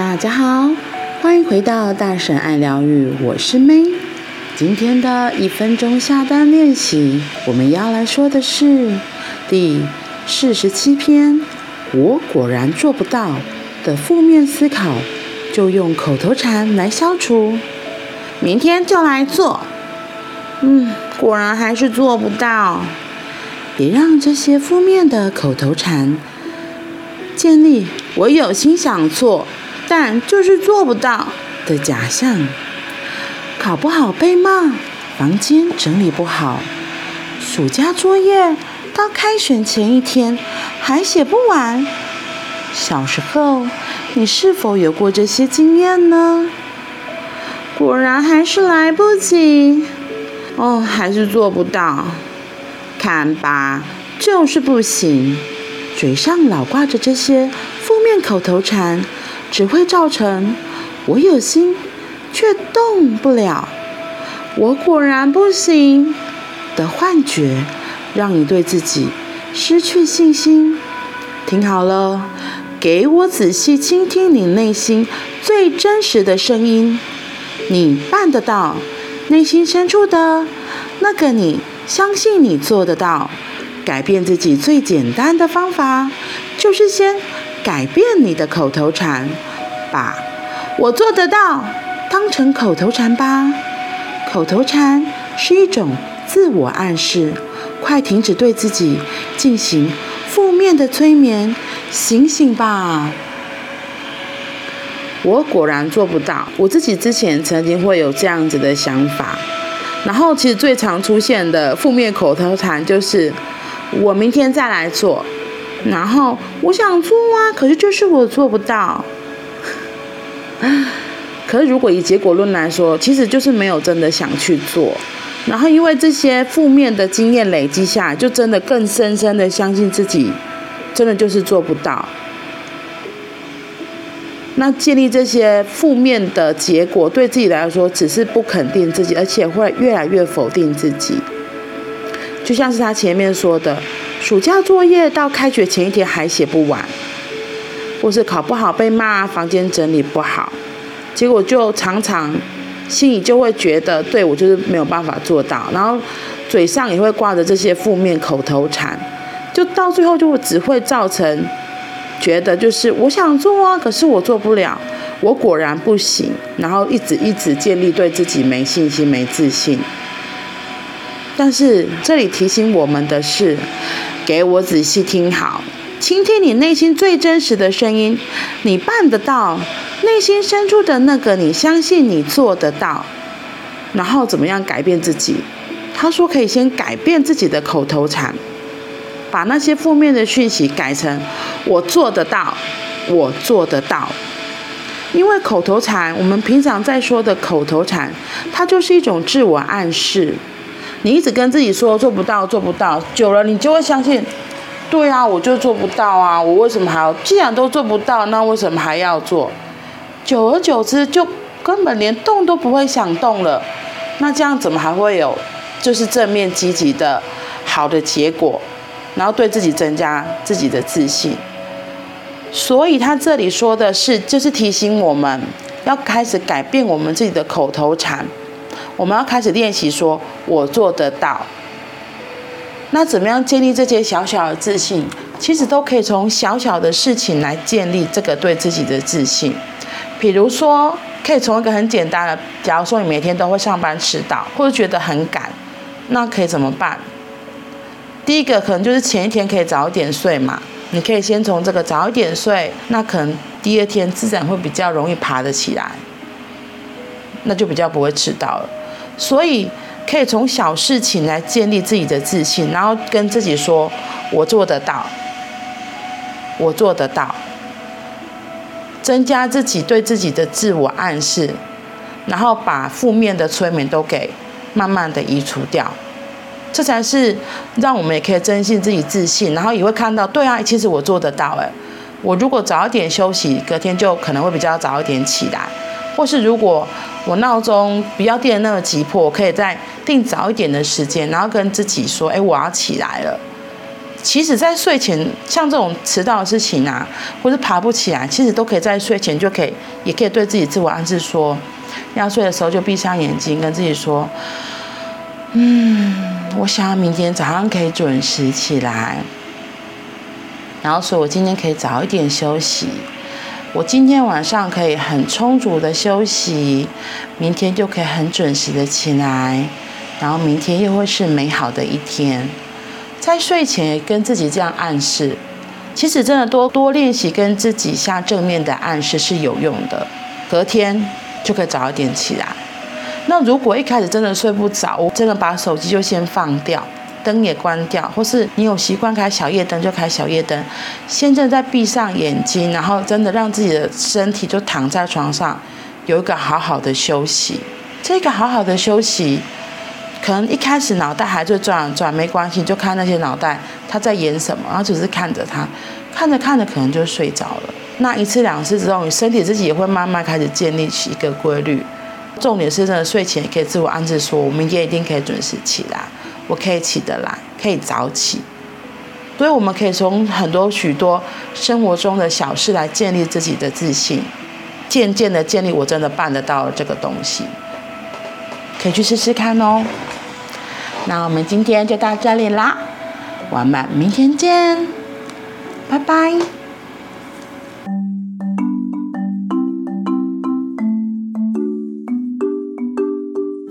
大家好，欢迎回到大婶爱疗愈，我是 May。今天的一分钟下单练习，我们要来说的是第四十七篇。我果然做不到的负面思考，就用口头禅来消除。明天就来做。嗯，果然还是做不到。别让这些负面的口头禅建立我有心想做，但就是做不到的假象。考不好被骂，房间整理不好，暑假作业到开学前一天还写不完。小时候，你是否有过这些经验呢？果然还是来不及。哦，还是做不到。看吧，就是不行。嘴上老挂着这些负面口头禅，只会造成我有心却动不了，我果然不行的幻觉，让你对自己失去信心。听好了，给我仔细倾听你内心最真实的声音。你办得到，内心深处的那个你。相信你做得到，改变自己最简单的方法，就是先改变你的口头禅，把“我做得到”当成口头禅吧。口头禅是一种自我暗示，快停止对自己进行负面的催眠，醒醒吧！我果然做不到，我自己之前曾经会有这样子的想法。然后，其实最常出现的负面口头禅就是“我明天再来做”，然后我想做啊，可是就是我做不到。可是如果以结果论来说，其实就是没有真的想去做。然后因为这些负面的经验累积下来，就真的更深深的相信自己，真的就是做不到。那建立这些负面的结果，对自己来说只是不肯定自己，而且会越来越否定自己。就像是他前面说的，暑假作业到开学前一天还写不完，或是考不好被骂，房间整理不好，结果就常常心里就会觉得，对，我就是没有办法做到，然后嘴上也会挂着这些负面口头禅，就到最后就只会造成。觉得就是我想做啊，可是我做不了，我果然不行，然后一直一直建立对自己没信心、没自信。但是这里提醒我们的是，给我仔细听好，倾听你内心最真实的声音，你办得到，内心深处的那个你相信你做得到，然后怎么样改变自己？他说可以先改变自己的口头禅。把那些负面的讯息改成“我做得到，我做得到”。因为口头禅，我们平常在说的口头禅，它就是一种自我暗示。你一直跟自己说做不到，做不到，久了你就会相信，对啊，我就做不到啊，我为什么还要？既然都做不到，那为什么还要做？久而久之，就根本连动都不会想动了。那这样怎么还会有就是正面积极的好的结果？然后对自己增加自己的自信，所以他这里说的是，就是提醒我们要开始改变我们自己的口头禅，我们要开始练习说“我做得到”。那怎么样建立这些小小的自信？其实都可以从小小的事情来建立这个对自己的自信。比如说，可以从一个很简单的，假如说你每天都会上班迟到，或者觉得很赶，那可以怎么办？第一个可能就是前一天可以早一点睡嘛，你可以先从这个早一点睡，那可能第二天自然会比较容易爬得起来，那就比较不会迟到了。所以可以从小事情来建立自己的自信，然后跟自己说：“我做得到，我做得到。”增加自己对自己的自我暗示，然后把负面的催眠都给慢慢的移除掉。这才是让我们也可以增信自己自信，然后也会看到，对啊，其实我做得到诶。我如果早一点休息，隔天就可能会比较早一点起来，或是如果我闹钟不要定的那么急迫，我可以再定早一点的时间，然后跟自己说，哎，我要起来了。其实，在睡前，像这种迟到的事情啊，或是爬不起来，其实都可以在睡前就可以，也可以对自己自我暗示说，要睡的时候就闭上眼睛，跟自己说，嗯，我想要明天早上可以准时起来，然后说我今天可以早一点休息，我今天晚上可以很充足的休息，明天就可以很准时的起来，然后明天又会是美好的一天。在睡前跟自己这样暗示，其实真的多多练习跟自己下正面的暗示是有用的，隔天就可以早一点起来。那如果一开始真的睡不着，我真的把手机就先放掉，灯也关掉，或是你有习惯开小夜灯就开小夜灯，现在再闭上眼睛，然后真的让自己的身体就躺在床上，有一个好好的休息。这个好好的休息。可能一开始脑袋还在转转，没关系，就看那些脑袋他在演什么，然后只是看着他，看着看着可能就睡着了。那一次两次之后，你身体自己也会慢慢开始建立起一个规律。重点是真的睡前可以自我暗示说，我明天一定可以准时起来，我可以起得来，可以早起。所以我们可以从很多许多生活中的小事来建立自己的自信，渐渐的建立我真的办得到这个东西。可以去试试看哦。那我们今天就到这里啦，我们明天见，拜拜。